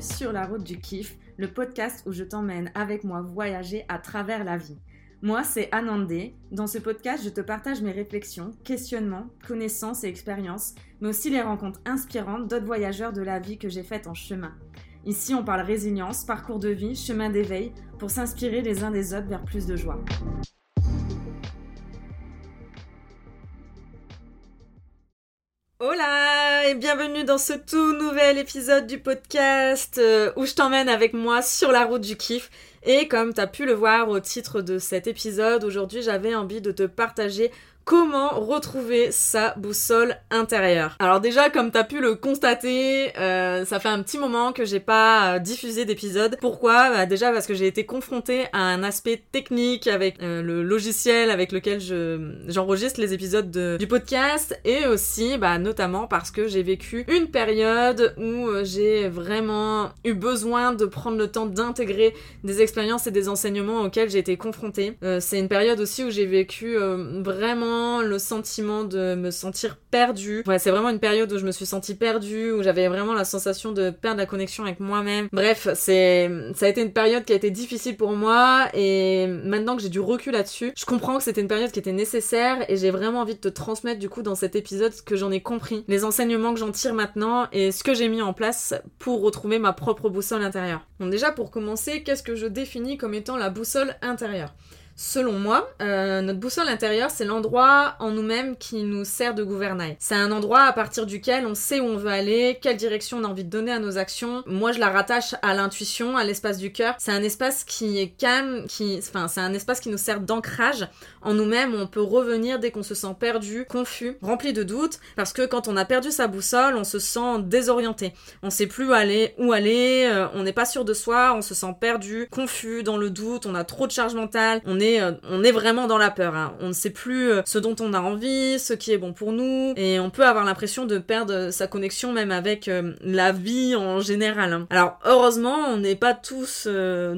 sur la route du kiff, le podcast où je t'emmène avec moi voyager à travers la vie. Moi, c'est Anandé. Dans ce podcast, je te partage mes réflexions, questionnements, connaissances et expériences, mais aussi les rencontres inspirantes d'autres voyageurs de la vie que j'ai faites en chemin. Ici, on parle résilience, parcours de vie, chemin d'éveil, pour s'inspirer les uns des autres vers plus de joie. Hola et bienvenue dans ce tout nouvel épisode du podcast euh, où je t'emmène avec moi sur la route du kiff. Et comme tu as pu le voir au titre de cet épisode, aujourd'hui j'avais envie de te partager comment retrouver sa boussole intérieure. Alors déjà, comme t'as pu le constater, euh, ça fait un petit moment que j'ai pas euh, diffusé d'épisode. Pourquoi? Bah, Déjà parce que j'ai été confrontée à un aspect technique avec euh, le logiciel avec lequel je j'enregistre les épisodes de, du podcast et aussi, bah, notamment parce que j'ai vécu une période où j'ai vraiment eu besoin de prendre le temps d'intégrer des expériences et des enseignements auxquels j'ai été confrontée. C'est une période aussi où j'ai vécu vraiment le sentiment de me sentir perdue. Ouais, c'est vraiment une période où je me suis sentie perdue, où j'avais vraiment la sensation de perdre la connexion avec moi-même. Bref, c'est ça a été une période qui a été difficile pour moi et maintenant que j'ai du recul là-dessus, je comprends que c'était une période qui était nécessaire et j'ai vraiment envie de te transmettre du coup dans cet épisode ce que j'en ai compris, les enseignements que j'en tire maintenant et ce que j'ai mis en place pour retrouver ma propre boussole intérieure. Bon déjà pour commencer, qu'est-ce que je définis comme étant la boussole intérieure? Selon moi, euh, notre boussole intérieure, c'est l'endroit en nous-mêmes qui nous sert de gouvernail. C'est un endroit à partir duquel on sait où on veut aller, quelle direction on a envie de donner à nos actions. Moi, je la rattache à l'intuition, à l'espace du cœur. C'est un espace qui est calme, qui, enfin, c'est un espace qui nous sert d'ancrage en nous-mêmes on peut revenir dès qu'on se sent perdu, confus, rempli de doutes, parce que quand on a perdu sa boussole, on se sent désorienté. On sait plus où aller, où aller, euh, on n'est pas sûr de soi, on se sent perdu, confus, dans le doute, on a trop de charge mentale, on est euh, on est vraiment dans la peur. Hein. On ne sait plus euh, ce dont on a envie, ce qui est bon pour nous, et on peut avoir l'impression de perdre sa connexion même avec euh, la vie en général. Hein. Alors heureusement, on n'est pas tous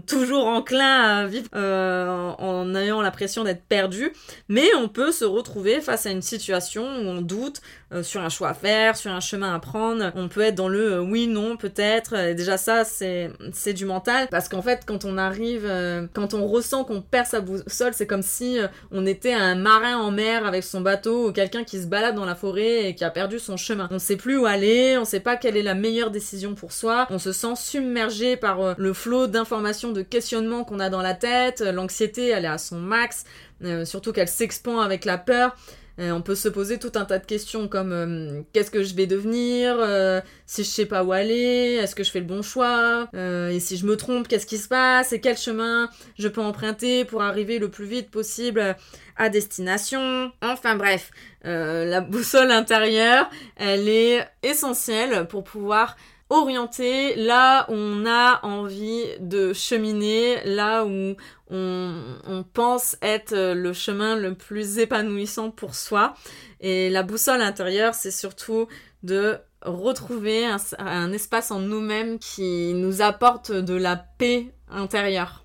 toujours enclins à vivre en ayant l'impression d'être perdu, mais on peut se retrouver face à une situation où on doute sur un choix à faire, sur un chemin à prendre. On peut être dans le oui, non, peut-être. Déjà ça, c'est c'est du mental, parce qu'en fait, quand on arrive, quand on ressent qu'on perd sa c'est comme si euh, on était un marin en mer avec son bateau ou quelqu'un qui se balade dans la forêt et qui a perdu son chemin. On sait plus où aller, on sait pas quelle est la meilleure décision pour soi, on se sent submergé par euh, le flot d'informations, de questionnements qu'on a dans la tête, l'anxiété elle est à son max, euh, surtout qu'elle s'expand avec la peur. Euh, on peut se poser tout un tas de questions comme euh, qu'est-ce que je vais devenir, euh, si je sais pas où aller, est-ce que je fais le bon choix, et si je me trompe, qu'est-ce qui se passe, et quel chemin je peux emprunter pour arriver le plus vite possible à destination. Enfin bref, la boussole intérieure, elle est essentielle pour pouvoir orienter là où on a envie de cheminer, là où on, pense être le chemin le plus épanouissant pour soi. Et la boussole intérieure, c'est surtout de retrouver un, un espace en nous-mêmes qui nous apporte de la paix intérieure.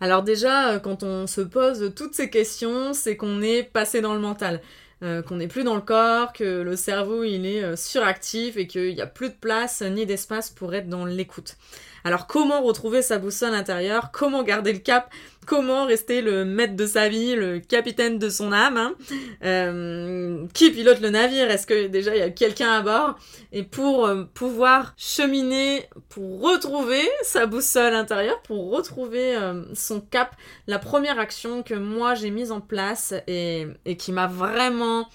Alors déjà, quand on se pose toutes ces questions, c'est qu'on est passé dans le mental. Euh, qu'on n'est plus dans le corps, que le cerveau il est euh, suractif et qu'il n'y a plus de place ni d'espace pour être dans l'écoute. Alors comment retrouver sa boussole intérieure? Comment garder le cap? Comment rester le maître de sa vie, le capitaine de son âme hein? Euh, Qui pilote le navire? Est-ce que déjà il y a quelqu'un à bord? Et pour euh, pouvoir cheminer, pour retrouver sa boussole intérieure, pour retrouver euh, son cap, la première action que moi j'ai mise en place et, et qui m'a vraiment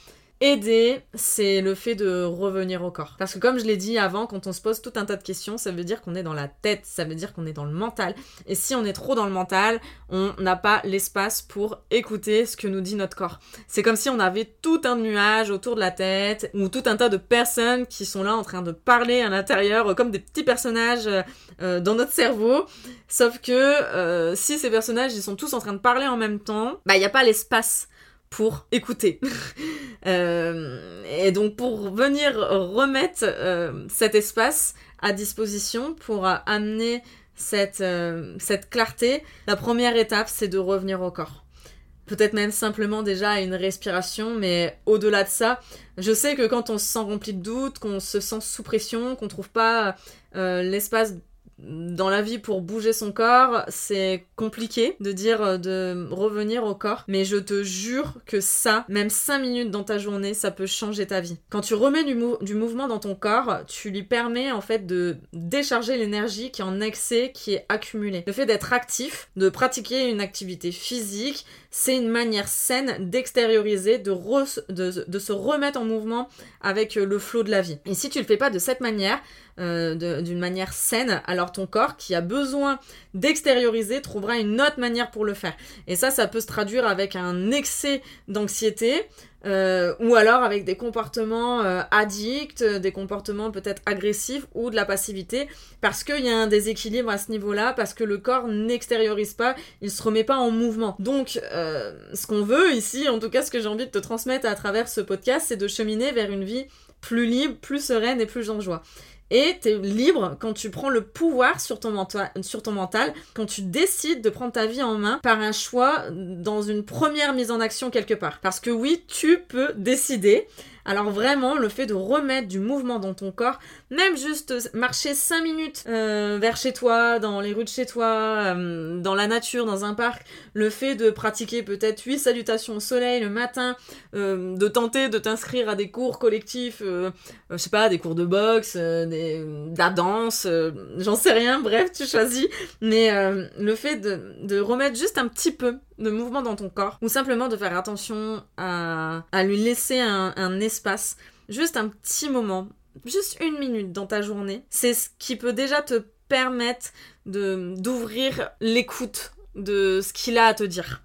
Aider, c'est le fait de revenir au corps. Parce que comme je l'ai dit avant, quand on se pose tout un tas de questions, ça veut dire qu'on est dans la tête, ça veut dire qu'on est dans le mental. Et si on est trop dans le mental, on n'a pas l'espace pour écouter ce que nous dit notre corps. C'est comme si on avait tout un nuage autour de la tête, ou tout un tas de personnes qui sont là en train de parler à l'intérieur, comme des petits personnages euh, dans notre cerveau. Sauf que euh, si ces personnages, ils sont tous en train de parler en même temps, bah il n'y a pas l'espace pour écouter. Euh, et donc pour venir remettre euh, cet espace à disposition pour amener cette, euh, cette clarté, la première étape c'est de revenir au corps. Peut-être même simplement déjà à une respiration, mais au-delà de ça, je sais que quand on se sent rempli de doutes, qu'on se sent sous pression, qu'on trouve pas l'espace dans la vie pour bouger son corps, c'est compliqué de dire euh, de revenir au corps, mais je te jure que ça, même 5 minutes dans ta journée, ça peut changer ta vie. Quand tu remets du, mouvement dans ton corps, tu lui permets en fait de décharger l'énergie qui est en excès, qui est accumulée. Le fait d'être actif, de pratiquer une activité physique, c'est une manière saine d'extérioriser, de, de, se remettre en mouvement avec le flot de la vie. Et si tu le fais pas de cette manière, euh, d'une manière saine, alors ton corps qui a besoin d'extérioriser trouvera une autre manière pour le faire. Et ça, ça peut se traduire avec un excès d'anxiété, euh, ou alors avec des comportements euh, addicts, des comportements peut-être agressifs ou de la passivité, parce qu'il y a un déséquilibre à ce niveau-là, parce que le corps n'extériorise pas, il se remet pas en mouvement. Donc, ce qu'on veut ici, en tout cas ce que j'ai envie de te transmettre à travers ce podcast, c'est de cheminer vers une vie plus libre, plus sereine et plus en joie. Et tu es libre quand tu prends le pouvoir sur ton, sur ton mental, quand tu décides de prendre ta vie en main par un choix dans une première mise en action quelque part. Parce que oui, tu peux décider alors vraiment, le fait de remettre du mouvement dans ton corps, même juste marcher 5 minutes euh, vers chez toi, dans les rues de chez toi, euh, dans la nature, dans un parc, le fait de pratiquer peut-être 8 salutations au soleil le matin, euh, de tenter de t'inscrire à des cours collectifs, je sais pas, des cours de boxe, des, de la danse, j'en sais rien, bref, tu choisis. Mais le fait de, de remettre juste un petit peu de mouvement dans ton corps, ou simplement de faire attention à, à lui laisser un, un juste un petit moment, juste une minute dans ta journée, c'est ce qui peut déjà te permettre de d'ouvrir l'écoute de ce qu'il a à te dire.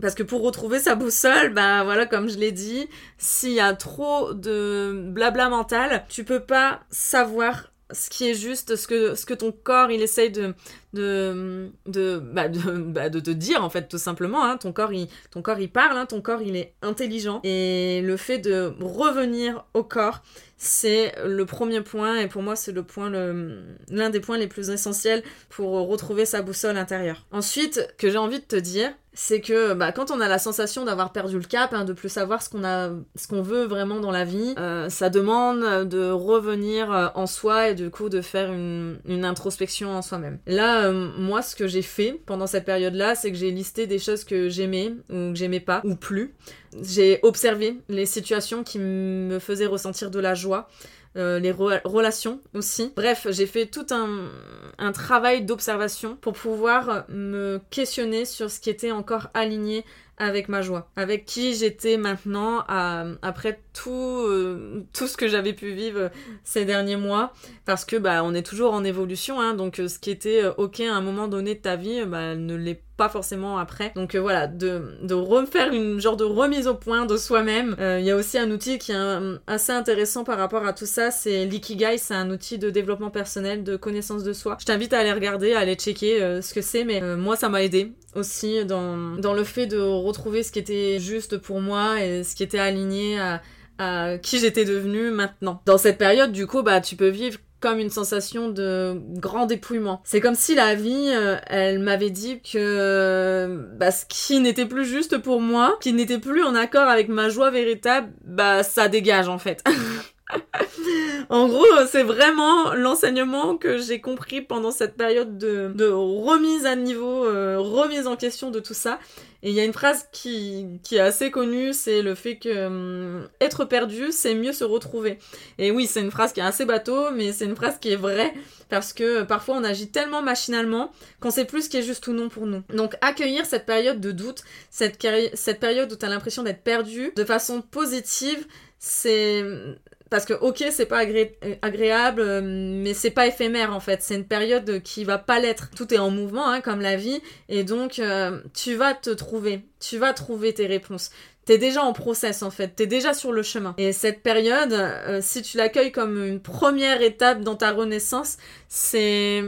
Parce que pour retrouver sa boussole, bah voilà, comme je l'ai dit, s'il y a trop de blabla mental, tu peux pas savoir ce qui est juste, ce que, ce que ton corps il essaye de, de, de, bah, de, bah, de te dire en fait tout simplement. Hein. Ton, corps, il, ton corps il parle, hein. ton corps il est intelligent. Et le fait de revenir au corps, c'est le premier point et pour moi c'est le point l'un des points les plus essentiels pour retrouver sa boussole intérieure. Ensuite, que j'ai envie de te dire, c'est que bah, quand on a la sensation d'avoir perdu le cap, hein, de plus savoir ce qu'on a, ce qu'on veut vraiment dans la vie, euh, ça demande de revenir euh, en soi et du coup de faire une, une introspection en soi-même. Là, euh, moi, ce que j'ai fait pendant cette période-là, c'est que j'ai listé des choses que j'aimais ou que j'aimais pas ou plus. J'ai observé les situations qui me faisaient ressentir de la joie. Euh, les relations aussi. Bref, j'ai fait tout un, un travail d'observation pour pouvoir me questionner sur ce qui était encore aligné avec ma joie, avec qui j'étais maintenant après tout, euh, tout ce que j'avais pu vivre ces derniers mois, parce que bah on est toujours en évolution, hein, donc euh, ce qui était euh, ok à un moment donné de ta vie, bah, ne l'est pas forcément après. Donc voilà, de, de refaire une genre de remise au point de soi-même. Il y a aussi un outil qui est assez intéressant par rapport à tout ça, c'est l'Ikigai, c'est un outil de développement personnel, de connaissance de soi. Je t'invite à aller regarder, à aller checker ce que c'est, mais moi ça m'a aidé aussi dans, dans le fait de retrouver ce qui était juste pour moi et ce qui était aligné à, qui j'étais devenue maintenant. Dans cette période, du coup, bah, tu peux vivre comme une sensation de grand dépouillement. C'est comme si la vie, euh, elle m'avait dit que bah, ce qui n'était plus juste pour moi, qui n'était plus en accord avec ma joie véritable, bah ça dégage en fait. en gros, c'est vraiment l'enseignement que j'ai compris pendant cette période de, remise à niveau, euh, remise en question de tout ça. Et il y a une phrase qui, est assez connue, c'est le fait que hum, être perdu, c'est mieux se retrouver. Et oui, c'est une phrase qui est assez bateau, mais c'est une phrase qui est vraie, parce que parfois on agit tellement machinalement qu'on sait plus ce qui est juste ou non pour nous. Donc accueillir cette période de doute, cette, cette période où tu as l'impression d'être perdu, de façon positive, c'est parce que ok c'est pas agréable euh, mais c'est pas éphémère en fait. C'est une période qui va pas l'être. Tout est en mouvement hein, comme la vie. Et donc euh, tu vas te trouver. Tu vas trouver tes réponses. T'es déjà en process en fait, t'es déjà sur le chemin. Et cette période, euh, si tu l'accueilles comme une première étape dans ta renaissance, c'est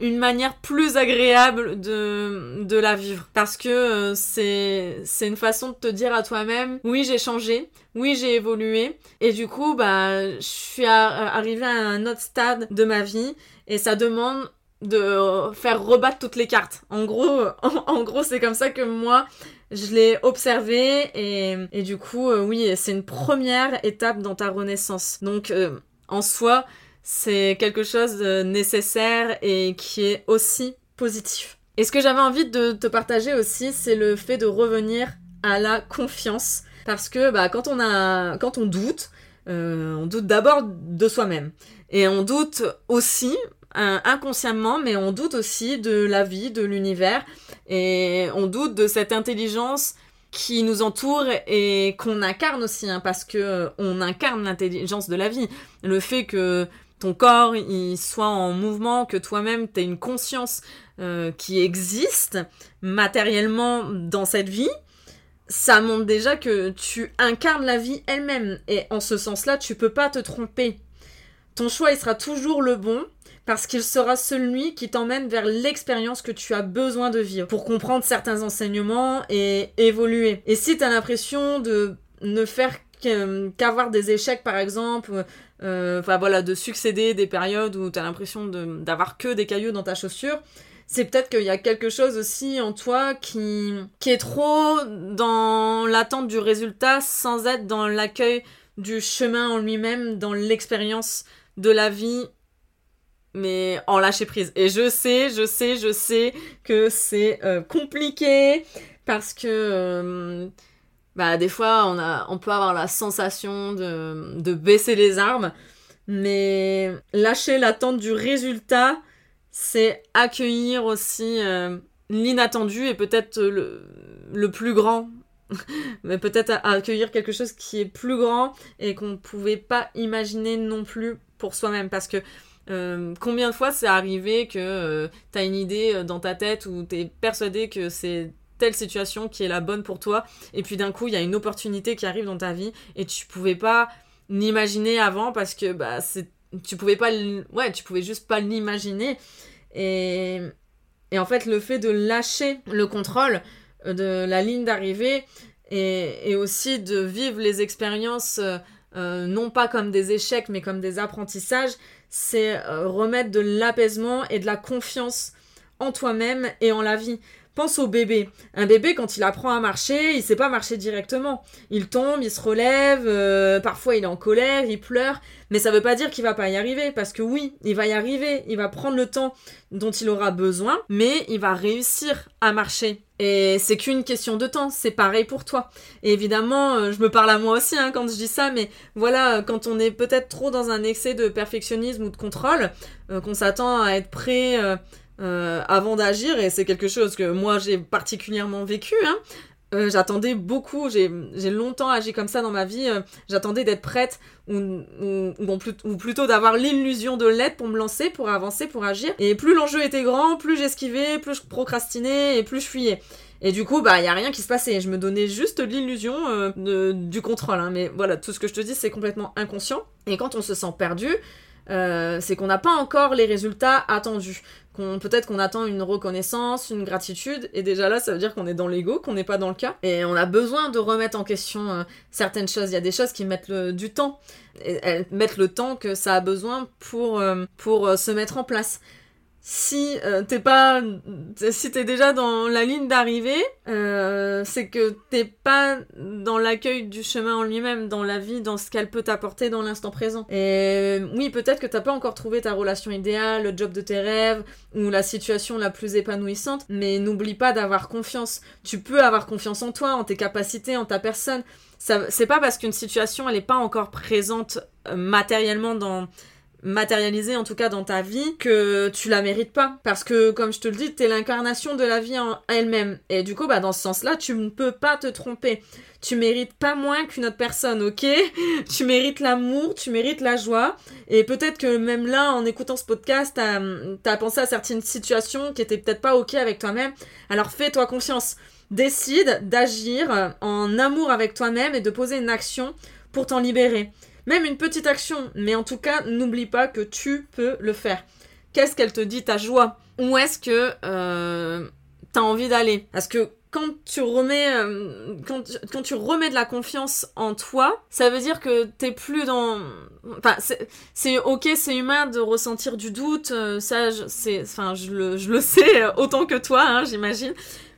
une manière plus agréable de, de la vivre. Parce que euh, c'est, une façon de te dire à toi-même, oui, j'ai changé, oui, j'ai évolué. Et du coup, bah, je suis arrivée à un autre stade de ma vie. Et ça demande de faire rebattre toutes les cartes. En gros, en, gros, c'est comme ça que moi, je l'ai observé et, et du coup, euh, oui, c'est une première étape dans ta renaissance. Donc, euh, en soi, c'est quelque chose de nécessaire et qui est aussi positif. Et ce que j'avais envie de te partager aussi, c'est le fait de revenir à la confiance. Parce que bah, quand, on a, quand on doute, euh, on doute d'abord de soi-même. Et on doute aussi, inconsciemment, mais on doute aussi de la vie, de l'univers. Et on doute de cette intelligence qui nous entoure et qu'on incarne aussi, hein, parce que on incarne l'intelligence de la vie. Le fait que ton corps il soit en mouvement, que toi-même tu une conscience euh, qui existe matériellement dans cette vie, ça montre déjà que tu incarnes la vie elle-même. Et en ce sens-là, tu peux pas te tromper. Ton choix, il sera toujours le bon parce qu'il sera celui qui t'emmène vers l'expérience que tu as besoin de vivre pour comprendre certains enseignements et évoluer. Et si tu l'impression de ne faire qu'avoir des échecs par exemple, euh, enfin voilà, de succéder des périodes où tu as l'impression d'avoir que des cailloux dans ta chaussure, c'est peut-être qu'il y a quelque chose aussi en toi qui, qui est trop dans l'attente du résultat sans être dans l'accueil du chemin en lui-même, dans l'expérience de la vie, mais en lâcher prise. Et je sais, je sais, je sais que c'est euh, compliqué parce que euh, bah, des fois on, peut avoir la sensation de, baisser les armes, mais lâcher l'attente du résultat, c'est accueillir aussi euh, l'inattendu et peut-être le, plus grand. Mais peut-être accueillir quelque chose qui est plus grand et qu'on ne pouvait pas imaginer non plus pour soi-même. Parce que euh, combien de fois c'est arrivé que euh, tu as une idée dans ta tête ou tu es persuadé que c'est telle situation qui est la bonne pour toi. Et puis d'un coup il y a une opportunité qui arrive dans ta vie et tu pouvais pas l'imaginer avant parce que bah c'est tu pouvais pas ouais tu pouvais juste pas l'imaginer. Et et en fait le fait de lâcher le contrôle euh, de la ligne d'arrivée et, et, aussi de vivre les expériences euh, non pas comme des échecs mais comme des apprentissages c'est remettre de l'apaisement et de la confiance en toi-même et en la vie Pense au bébé. Un bébé, quand il apprend à marcher, il sait pas marcher directement. Il tombe, il se relève, euh, parfois il est en colère, il pleure, mais ça veut pas dire qu'il va pas y arriver, parce que oui, il va y arriver, il va prendre le temps dont il aura besoin, mais il va réussir à marcher. Et c'est qu'une question de temps, c'est pareil pour toi. Et évidemment, euh, je me parle à moi aussi hein, quand je dis ça, mais voilà, quand on est peut-être trop dans un excès de perfectionnisme ou de contrôle, euh, qu'on s'attend à être prêt euh, avant d'agir, et c'est quelque chose que moi j'ai particulièrement vécu. Hein. Euh, j'attendais beaucoup, j'ai longtemps agi comme ça dans ma vie, euh, j'attendais d'être prête ou, plutôt d'avoir l'illusion de l'être pour me lancer, pour avancer, pour agir. Et plus l'enjeu était grand, plus j'esquivais, plus je procrastinais et plus je fuyais. Et du coup, bah, y a rien qui se passait. Je me donnais juste l'illusion du contrôle. Hein. Mais voilà, tout ce que je te dis, c'est complètement inconscient. Et quand on se sent perdu, euh, c'est qu'on n'a pas encore les résultats attendus. Qu'on, peut-être qu'on attend une reconnaissance, une gratitude, et déjà là, ça veut dire qu'on est dans l'ego, qu'on n'est pas dans le cas. Et on a besoin de remettre en question euh, certaines choses. Il y a des choses qui mettent du temps. Et elles mettent le temps que ça a besoin pour, euh, pour se mettre en place si euh, t'es pas si t'es déjà dans la ligne d'arrivée euh, c'est que t'es pas dans l'accueil du chemin en lui-même dans la vie dans ce qu'elle peut t'apporter dans l'instant présent. Et oui peut-être que t'as pas encore trouvé ta relation idéale le job de tes rêves ou la situation la plus épanouissante mais n'oublie pas d'avoir confiance. Tu peux avoir confiance en toi en tes capacités en ta personne. C'est pas parce qu'une situation elle est pas encore présente euh, matériellement dans matérialisée en tout cas dans ta vie que tu la mérites pas. Parce que comme je te le dis t'es l'incarnation de la vie en elle-même. Et du coup bah dans ce sens là tu ne peux pas te tromper. Tu mérites pas moins qu'une autre personne ok? Tu mérites l'amour tu mérites la joie. Et peut-être que même là en écoutant ce podcast t'as as pensé à certaines situations qui étaient peut-être pas ok avec toi-même. Alors fais-toi confiance. Décide d'agir en amour avec toi-même et de poser une action pour t'en libérer même une petite action, mais en tout cas, n'oublie pas que tu peux le faire. Qu'est-ce qu'elle te dit, ta joie? Où est-ce que euh, t'as envie d'aller? Parce que quand tu remets euh, quand, tu remets de la confiance en toi, ça veut dire que t'es plus dans enfin c'est ok, c'est humain de ressentir du doute, euh, ça c'est enfin je le, je le sais autant que toi hein, j'imagine,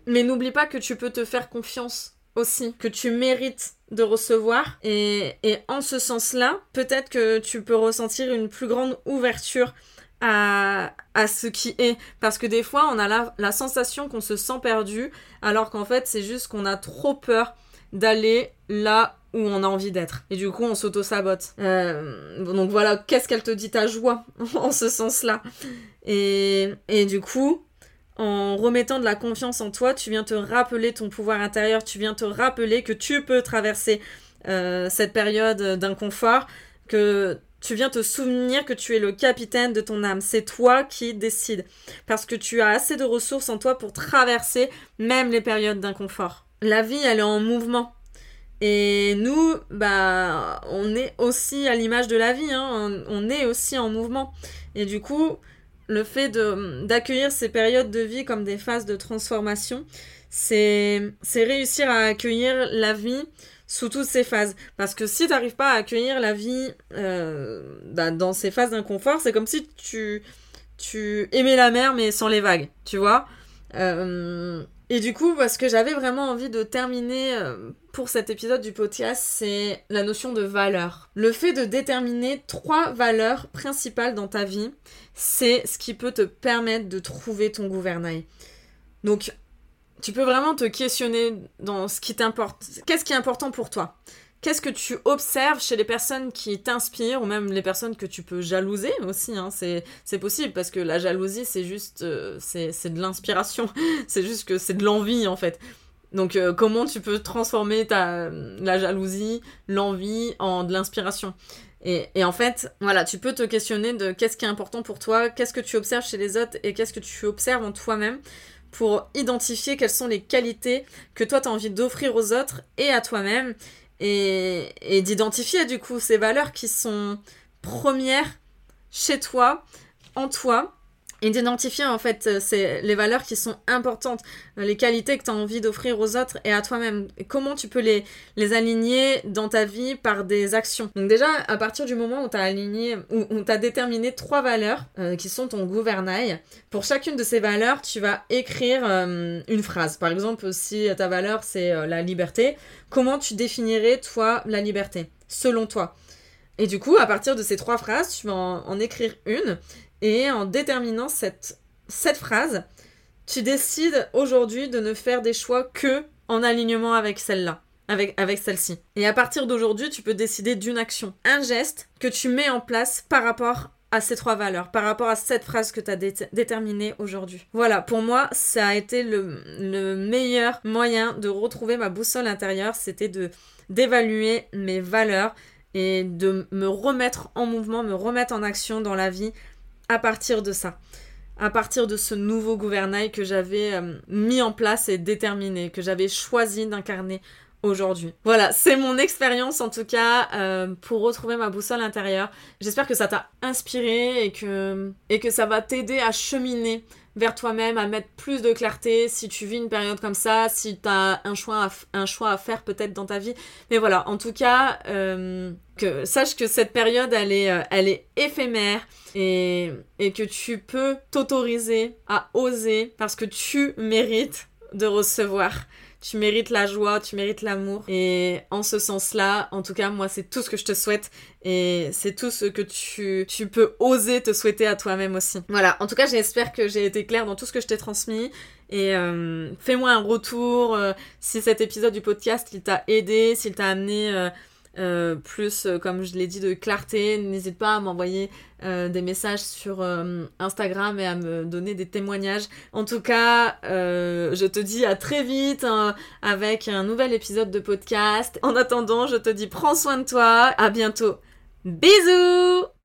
mais n'oublie pas que tu peux te faire confiance aussi que tu mérites de recevoir. Et, et en ce sens-là, peut-être que tu peux ressentir une plus grande ouverture à, à ce qui est. Parce que des fois, on a la, sensation qu'on se sent perdu, alors qu'en fait, c'est juste qu'on a trop peur d'aller là où on a envie d'être. Et du coup, on s'auto-sabote. Euh, donc voilà, qu'est-ce qu'elle te dit ta joie en ce sens-là? Et, et du coup, en remettant de la confiance en toi, tu viens te rappeler ton pouvoir intérieur, tu viens te rappeler que tu peux traverser euh, cette période d'inconfort, que tu viens te souvenir que tu es le capitaine de ton âme. C'est toi qui décides. Parce que tu as assez de ressources en toi pour traverser même les périodes d'inconfort. La vie, elle est en mouvement. Et nous, bah, on est aussi à l'image de la vie, hein, on, est aussi en mouvement. Et du coup, le fait d'accueillir ces périodes de vie comme des phases de transformation, c'est réussir à accueillir la vie sous toutes ces phases. Parce que si tu n'arrives pas à accueillir la vie euh, bah, dans ces phases d'inconfort, c'est comme si tu, tu aimais la mer mais sans les vagues, tu vois. Euh, et du coup, ce que j'avais vraiment envie de terminer euh, pour cet épisode du podcast, c'est la notion de valeur. Le fait de déterminer trois valeurs principales dans ta vie, c'est ce qui peut te permettre de trouver ton gouvernail. Donc, tu peux vraiment te questionner dans ce qui t'importe. Qu'est-ce qui est important pour toi? Qu'est-ce que tu observes chez les personnes qui t'inspirent ou même les personnes que tu peux jalouser aussi hein, C'est possible parce que la jalousie, c'est juste... Euh, c'est de l'inspiration. c'est juste que c'est de l'envie en fait. Donc euh, comment tu peux transformer ta, la jalousie, l'envie en de l'inspiration? Et, et, en fait, voilà, tu peux te questionner de qu'est-ce qui est important pour toi, qu'est-ce que tu observes chez les autres et qu'est-ce que tu observes en toi-même pour identifier quelles sont les qualités que toi tu as envie d'offrir aux autres et à toi-même et, d'identifier du coup ces valeurs qui sont premières chez toi, en toi, et d'identifier en fait euh, c'est les valeurs qui sont importantes, euh, les qualités que tu as envie d'offrir aux autres et à toi-même. comment tu peux les, les aligner dans ta vie par des actions. Donc déjà, à partir du moment où tu as aligné, où, tu as déterminé trois valeurs euh, qui sont ton gouvernail, pour chacune de ces valeurs, tu vas écrire une phrase. Par exemple, si ta valeur c'est la liberté, comment tu définirais toi la liberté selon toi? Et du coup, à partir de ces trois phrases, tu vas en écrire une et en déterminant cette, cette phrase, tu décides aujourd'hui de ne faire des choix que en alignement avec celle-là, avec, avec celle-ci. Et à partir d'aujourd'hui, tu peux décider d'une action, un geste que tu mets en place par rapport à ces trois valeurs, par rapport à cette phrase que tu as déterminée aujourd'hui. Voilà, pour moi, ça a été le, le meilleur moyen de retrouver ma boussole intérieure, c'était de d'évaluer mes valeurs et de me remettre en mouvement, me remettre en action dans la vie à partir de ça, à partir de ce nouveau gouvernail que j'avais euh, mis en place et déterminé, que j'avais choisi d'incarner aujourd'hui. Voilà, c'est mon expérience en tout cas euh, pour retrouver ma boussole intérieure. J'espère que ça t'a inspiré et que, et que ça va t'aider à cheminer vers toi-même, à mettre plus de clarté si tu vis une période comme ça, si tu as un choix à, un choix à faire peut-être dans ta vie. Mais voilà, en tout cas, euh, que, sache que cette période, elle est, euh, elle est éphémère et, et que tu peux t'autoriser à oser parce que tu mérites de recevoir tu mérites la joie, tu mérites l'amour. Et en ce sens-là, en tout cas, moi, c'est tout ce que je te souhaite. Et c'est tout ce que tu, tu peux oser te souhaiter à toi-même aussi. Voilà, en tout cas, j'espère que j'ai été claire dans tout ce que je t'ai transmis. Et euh, fais-moi un retour euh, si cet épisode du podcast, il t'a aidé, s'il t'a amené... Euh, euh, plus, euh, comme je l'ai dit, de clarté. N'hésite pas à m'envoyer euh, des messages sur Instagram et à me donner des témoignages. En tout cas, je te dis à très vite hein, avec un nouvel épisode de podcast. En attendant, je te dis prends soin de toi. À bientôt. Bisous